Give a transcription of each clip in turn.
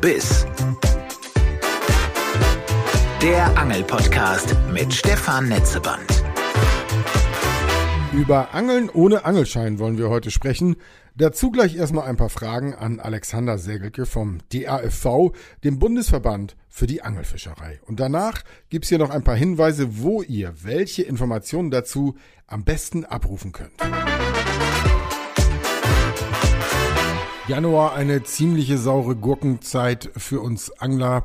Biss. Der Angelpodcast mit Stefan Netzeband. Über Angeln ohne Angelschein wollen wir heute sprechen. Dazu gleich erstmal ein paar Fragen an Alexander Segelke vom DAFV, dem Bundesverband für die Angelfischerei. Und danach gibt's hier noch ein paar Hinweise, wo ihr welche Informationen dazu am besten abrufen könnt. Januar eine ziemliche saure Gurkenzeit für uns Angler.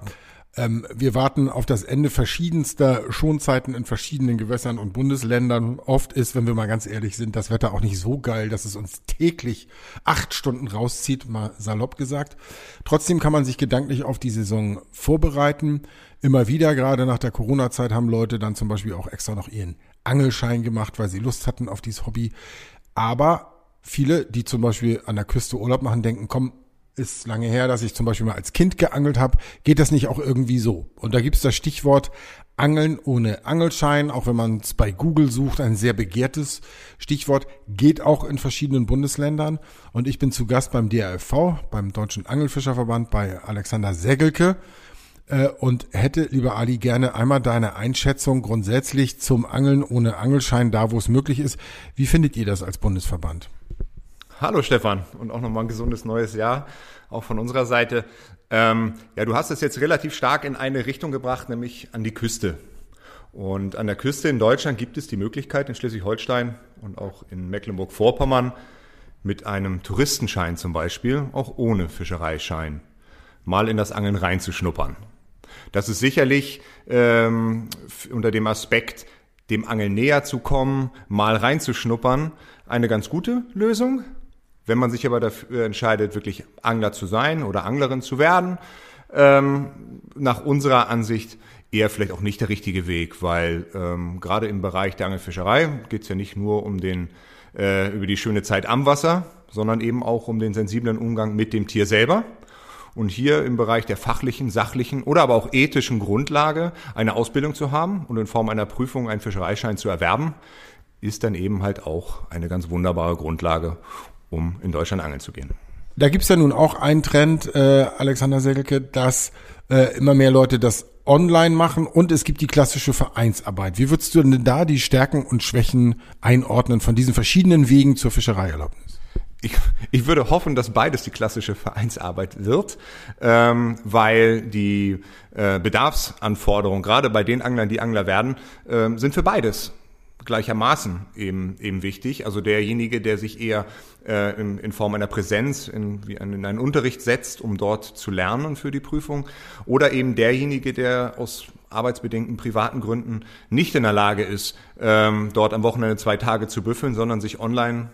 Ähm, wir warten auf das Ende verschiedenster Schonzeiten in verschiedenen Gewässern und Bundesländern. Oft ist, wenn wir mal ganz ehrlich sind, das Wetter auch nicht so geil, dass es uns täglich acht Stunden rauszieht, mal salopp gesagt. Trotzdem kann man sich gedanklich auf die Saison vorbereiten. Immer wieder, gerade nach der Corona-Zeit, haben Leute dann zum Beispiel auch extra noch ihren Angelschein gemacht, weil sie Lust hatten auf dieses Hobby. Aber viele, die zum Beispiel an der Küste Urlaub machen, denken, komm, ist lange her, dass ich zum Beispiel mal als Kind geangelt habe. Geht das nicht auch irgendwie so? Und da gibt es das Stichwort Angeln ohne Angelschein, auch wenn man es bei Google sucht, ein sehr begehrtes Stichwort, geht auch in verschiedenen Bundesländern. Und ich bin zu Gast beim DRFV, beim Deutschen Angelfischerverband, bei Alexander Segelke äh, und hätte, lieber Ali, gerne einmal deine Einschätzung grundsätzlich zum Angeln ohne Angelschein, da wo es möglich ist. Wie findet ihr das als Bundesverband? Hallo Stefan und auch nochmal ein gesundes neues Jahr, auch von unserer Seite. Ähm, ja, du hast es jetzt relativ stark in eine Richtung gebracht, nämlich an die Küste. Und an der Küste in Deutschland gibt es die Möglichkeit in Schleswig-Holstein und auch in Mecklenburg-Vorpommern mit einem Touristenschein zum Beispiel, auch ohne Fischereischein, mal in das Angeln reinzuschnuppern. Das ist sicherlich ähm, unter dem Aspekt, dem Angeln näher zu kommen, mal reinzuschnuppern, eine ganz gute Lösung. Wenn man sich aber dafür entscheidet, wirklich Angler zu sein oder Anglerin zu werden, ähm, nach unserer Ansicht eher vielleicht auch nicht der richtige Weg, weil ähm, gerade im Bereich der Angelfischerei geht es ja nicht nur um den äh, über die schöne Zeit am Wasser, sondern eben auch um den sensiblen Umgang mit dem Tier selber. Und hier im Bereich der fachlichen, sachlichen oder aber auch ethischen Grundlage eine Ausbildung zu haben und in Form einer Prüfung einen Fischereischein zu erwerben, ist dann eben halt auch eine ganz wunderbare Grundlage, um in Deutschland angeln zu gehen. Da gibt's ja nun auch einen Trend, äh, Alexander Segelke, dass äh, immer mehr Leute das online machen und es gibt die klassische Vereinsarbeit. Wie würdest du denn da die Stärken und Schwächen einordnen von diesen verschiedenen Wegen zur Fischereierlaubnis? Ich, ich würde hoffen, dass beides die klassische Vereinsarbeit wird, ähm, weil die äh, Bedarfsanforderungen, gerade bei den Anglern, die Angler werden, äh, sind für beides gleichermaßen eben, eben wichtig. Also derjenige, der sich eher äh, in, in Form einer Präsenz in, wie in einen Unterricht setzt, um dort zu lernen für die Prüfung, oder eben derjenige, der aus arbeitsbedingten privaten Gründen nicht in der Lage ist, ähm, dort am Wochenende zwei Tage zu büffeln, sondern sich online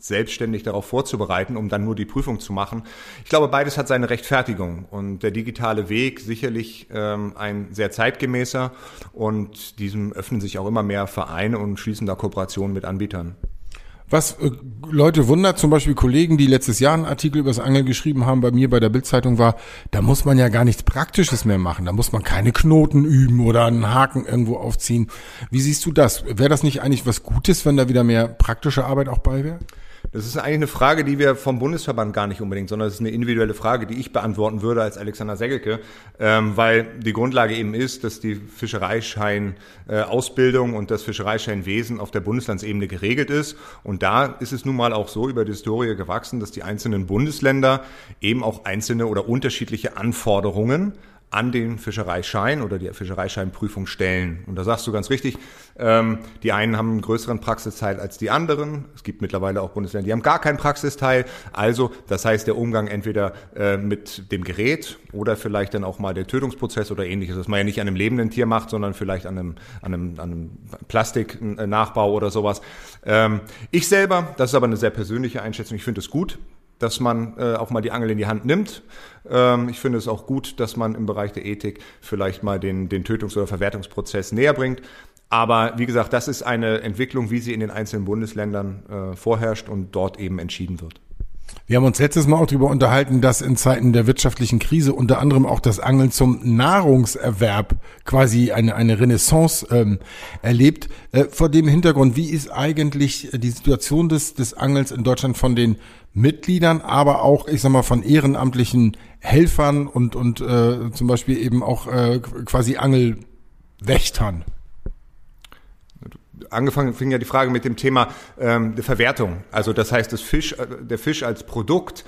selbstständig darauf vorzubereiten, um dann nur die Prüfung zu machen. Ich glaube, beides hat seine Rechtfertigung und der digitale Weg sicherlich ähm, ein sehr zeitgemäßer und diesem öffnen sich auch immer mehr Vereine und schließen da Kooperationen mit Anbietern. Was äh, Leute wundert, zum Beispiel Kollegen, die letztes Jahr einen Artikel über das Angeln geschrieben haben, bei mir bei der Bildzeitung war, da muss man ja gar nichts Praktisches mehr machen. Da muss man keine Knoten üben oder einen Haken irgendwo aufziehen. Wie siehst du das? Wäre das nicht eigentlich was Gutes, wenn da wieder mehr praktische Arbeit auch bei wäre? Das ist eigentlich eine Frage, die wir vom Bundesverband gar nicht unbedingt, sondern es ist eine individuelle Frage, die ich beantworten würde als Alexander Segelke, ähm, weil die Grundlage eben ist, dass die Fischereischein-Ausbildung äh, und das Fischereischeinwesen auf der Bundeslandsebene geregelt ist. Und da ist es nun mal auch so über die Historie gewachsen, dass die einzelnen Bundesländer eben auch einzelne oder unterschiedliche Anforderungen an den Fischereischein oder die Fischereischeinprüfung stellen. Und da sagst du ganz richtig, ähm, die einen haben einen größeren Praxisteil als die anderen. Es gibt mittlerweile auch Bundesländer, die haben gar keinen Praxisteil. Also, das heißt, der Umgang entweder äh, mit dem Gerät oder vielleicht dann auch mal der Tötungsprozess oder ähnliches, was man ja nicht an einem lebenden Tier macht, sondern vielleicht an einem, an einem, an einem Plastiknachbau oder sowas. Ähm, ich selber, das ist aber eine sehr persönliche Einschätzung, ich finde es gut, dass man äh, auch mal die Angel in die Hand nimmt. Ähm, ich finde es auch gut, dass man im Bereich der Ethik vielleicht mal den, den Tötungs- oder Verwertungsprozess näher bringt. Aber wie gesagt, das ist eine Entwicklung, wie sie in den einzelnen Bundesländern äh, vorherrscht und dort eben entschieden wird. Wir haben uns letztes Mal auch darüber unterhalten, dass in Zeiten der wirtschaftlichen Krise unter anderem auch das Angeln zum Nahrungserwerb quasi eine, eine Renaissance ähm, erlebt. Äh, vor dem Hintergrund, wie ist eigentlich die Situation des, des Angels in Deutschland von den Mitgliedern, aber auch, ich sag mal, von ehrenamtlichen Helfern und, und äh, zum Beispiel eben auch äh, quasi Angelwächtern? Angefangen fing ja die Frage mit dem Thema ähm, der Verwertung. Also das heißt, das Fisch, äh, der Fisch als Produkt.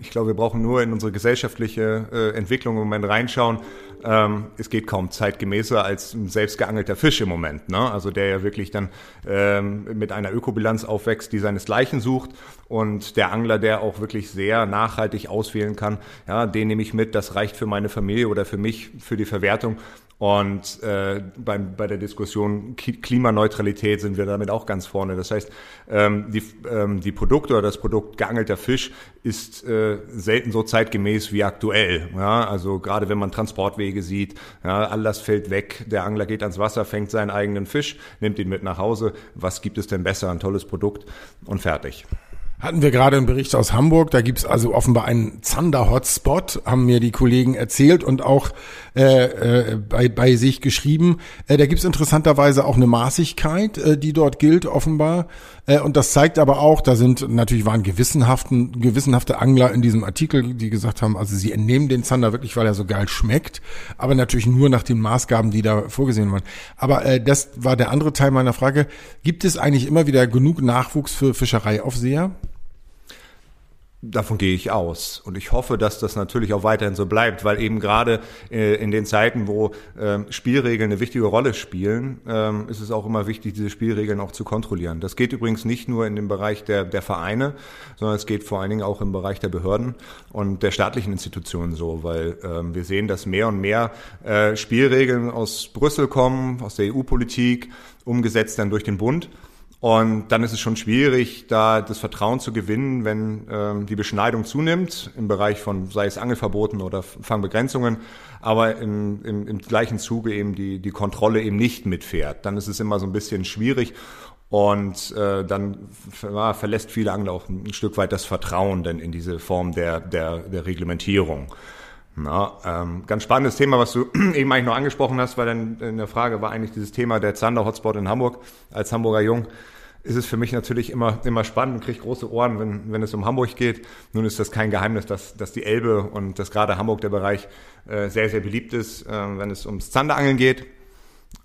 Ich glaube, wir brauchen nur in unsere gesellschaftliche äh, Entwicklung im Moment reinschauen. Ähm, es geht kaum zeitgemäßer als ein selbst geangelter Fisch im Moment. Ne? Also der ja wirklich dann ähm, mit einer Ökobilanz aufwächst, die seinesgleichen sucht. Und der Angler, der auch wirklich sehr nachhaltig auswählen kann, ja, den nehme ich mit, das reicht für meine Familie oder für mich, für die Verwertung. Und äh, beim, bei der Diskussion Klimaneutralität sind wir damit auch ganz vorne. Das heißt, ähm, die, ähm, die Produkte oder das Produkt geangelter Fisch ist äh, selten so zeitgemäß wie aktuell. Ja? Also gerade wenn man Transportwege sieht, ja, all das fällt weg. Der Angler geht ans Wasser, fängt seinen eigenen Fisch, nimmt ihn mit nach Hause. Was gibt es denn besser? Ein tolles Produkt und fertig. Hatten wir gerade einen Bericht aus Hamburg, da gibt's also offenbar einen Zander-Hotspot, haben mir die Kollegen erzählt und auch äh, äh, bei, bei sich geschrieben. Äh, da gibt's interessanterweise auch eine Maßigkeit, äh, die dort gilt, offenbar. Äh, und das zeigt aber auch, da sind natürlich waren gewissenhaften, gewissenhafte Angler in diesem Artikel, die gesagt haben, also sie entnehmen den Zander wirklich, weil er so geil schmeckt, aber natürlich nur nach den Maßgaben, die da vorgesehen waren. Aber äh, das war der andere Teil meiner Frage. Gibt es eigentlich immer wieder genug Nachwuchs für Fischereiaufseher? Davon gehe ich aus. Und ich hoffe, dass das natürlich auch weiterhin so bleibt, weil eben gerade äh, in den Zeiten, wo äh, Spielregeln eine wichtige Rolle spielen, äh, ist es auch immer wichtig, diese Spielregeln auch zu kontrollieren. Das geht übrigens nicht nur in dem Bereich der, der Vereine, sondern es geht vor allen Dingen auch im Bereich der Behörden und der staatlichen Institutionen so, weil ähm, wir sehen, dass mehr und mehr äh, Spielregeln aus Brüssel kommen, aus der EU-Politik, umgesetzt dann durch den Bund. Und dann ist es schon schwierig, da das Vertrauen zu gewinnen, wenn ähm, die Beschneidung zunimmt im Bereich von, sei es Angelverboten oder Fangbegrenzungen, aber im, im, im gleichen Zuge eben die, die Kontrolle eben nicht mitfährt. Dann ist es immer so ein bisschen schwierig und äh, dann ja, verlässt viele Angler auch ein Stück weit das Vertrauen denn in diese Form der, der, der Reglementierung. Na, ähm, ganz spannendes Thema, was du eben eigentlich noch angesprochen hast, weil dann in der Frage war eigentlich dieses Thema der Zander Hotspot in Hamburg. Als Hamburger Jung ist es für mich natürlich immer, immer spannend und kriege große Ohren, wenn, wenn es um Hamburg geht. Nun ist das kein Geheimnis, dass, dass die Elbe und dass gerade Hamburg der Bereich äh, sehr, sehr beliebt ist, äh, wenn es ums Zanderangeln geht.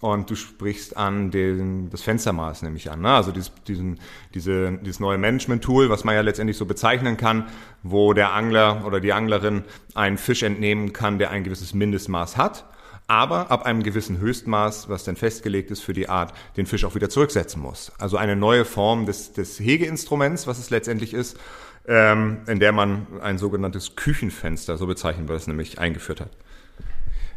Und du sprichst an den, das Fenstermaß, nehme ich an. Ne? Also dieses, diesen, diese, dieses neue Management-Tool, was man ja letztendlich so bezeichnen kann, wo der Angler oder die Anglerin einen Fisch entnehmen kann, der ein gewisses Mindestmaß hat, aber ab einem gewissen Höchstmaß, was dann festgelegt ist für die Art, den Fisch auch wieder zurücksetzen muss. Also eine neue Form des, des Hegeinstruments, was es letztendlich ist, ähm, in der man ein sogenanntes Küchenfenster, so bezeichnen wir es nämlich, eingeführt hat.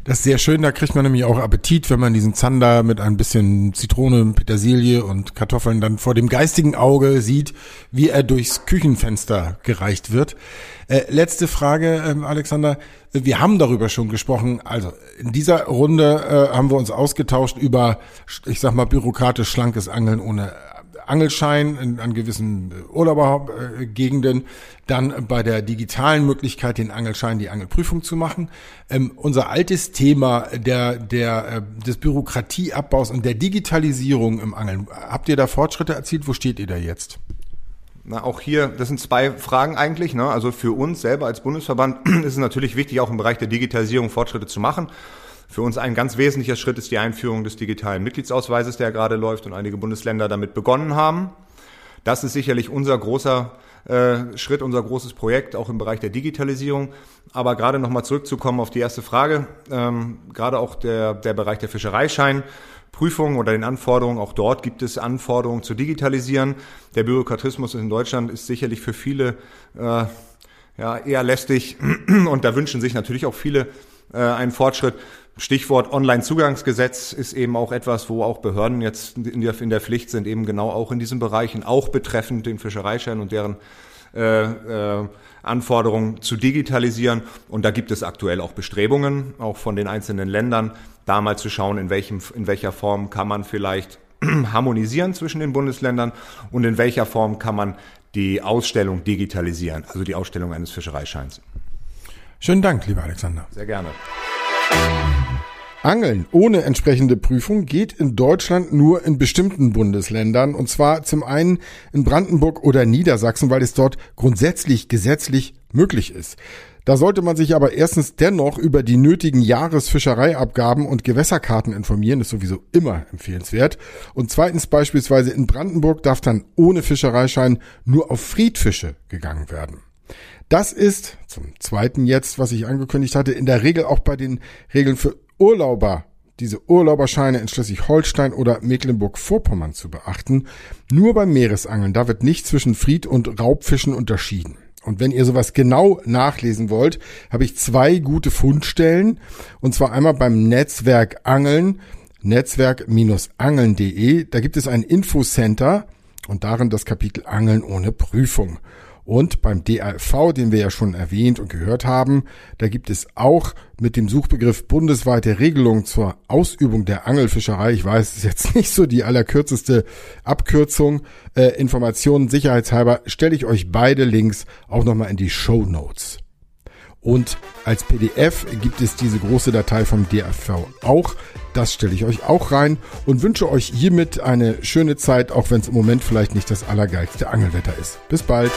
Das ist sehr schön, da kriegt man nämlich auch Appetit, wenn man diesen Zander mit ein bisschen Zitrone, Petersilie und Kartoffeln dann vor dem geistigen Auge sieht, wie er durchs Küchenfenster gereicht wird. Äh, letzte Frage, ähm, Alexander. Wir haben darüber schon gesprochen. Also in dieser Runde äh, haben wir uns ausgetauscht über, ich sag mal, bürokratisch schlankes Angeln ohne Angelschein in, an gewissen äh, Urlaubergegenden, dann bei der digitalen Möglichkeit, den Angelschein, die Angelprüfung zu machen. Ähm, unser altes Thema der, der, äh, des Bürokratieabbaus und der Digitalisierung im Angeln. Habt ihr da Fortschritte erzielt? Wo steht ihr da jetzt? Na, auch hier, das sind zwei Fragen eigentlich. Ne? Also für uns selber als Bundesverband ist es natürlich wichtig, auch im Bereich der Digitalisierung Fortschritte zu machen. Für uns ein ganz wesentlicher Schritt ist die Einführung des digitalen Mitgliedsausweises, der gerade läuft und einige Bundesländer damit begonnen haben. Das ist sicherlich unser großer äh, Schritt, unser großes Projekt, auch im Bereich der Digitalisierung. Aber gerade nochmal zurückzukommen auf die erste Frage, ähm, gerade auch der, der Bereich der Fischereischein. Prüfungen oder den Anforderungen, auch dort gibt es Anforderungen zu digitalisieren. Der Bürokratismus in Deutschland ist sicherlich für viele äh, ja, eher lästig und da wünschen sich natürlich auch viele äh, einen Fortschritt. Stichwort Online-Zugangsgesetz ist eben auch etwas, wo auch Behörden jetzt in der, in der Pflicht sind, eben genau auch in diesen Bereichen, auch betreffend den Fischereischein und deren äh, äh, Anforderungen zu digitalisieren. Und da gibt es aktuell auch Bestrebungen, auch von den einzelnen Ländern, da mal zu schauen, in, welchem, in welcher Form kann man vielleicht harmonisieren zwischen den Bundesländern und in welcher Form kann man die Ausstellung digitalisieren, also die Ausstellung eines Fischereischeins. Schönen Dank, lieber Alexander. Sehr gerne. Angeln ohne entsprechende Prüfung geht in Deutschland nur in bestimmten Bundesländern und zwar zum einen in Brandenburg oder Niedersachsen, weil es dort grundsätzlich gesetzlich möglich ist. Da sollte man sich aber erstens dennoch über die nötigen Jahresfischereiabgaben und Gewässerkarten informieren, ist sowieso immer empfehlenswert. Und zweitens beispielsweise in Brandenburg darf dann ohne Fischereischein nur auf Friedfische gegangen werden. Das ist zum zweiten jetzt, was ich angekündigt hatte, in der Regel auch bei den Regeln für Urlauber diese Urlauberscheine in Schleswig-Holstein oder Mecklenburg-Vorpommern zu beachten. Nur beim Meeresangeln, da wird nicht zwischen Fried- und Raubfischen unterschieden. Und wenn ihr sowas genau nachlesen wollt, habe ich zwei gute Fundstellen. Und zwar einmal beim Netzwerk Angeln, netzwerk-angeln.de. Da gibt es ein Infocenter und darin das Kapitel Angeln ohne Prüfung. Und beim DAV, den wir ja schon erwähnt und gehört haben, da gibt es auch mit dem Suchbegriff bundesweite Regelung zur Ausübung der Angelfischerei. Ich weiß, es ist jetzt nicht so die allerkürzeste Abkürzung. Äh, Informationen sicherheitshalber stelle ich euch beide Links auch nochmal in die Show Notes. Und als PDF gibt es diese große Datei vom DAV auch. Das stelle ich euch auch rein und wünsche euch hiermit eine schöne Zeit, auch wenn es im Moment vielleicht nicht das allergeilste Angelwetter ist. Bis bald.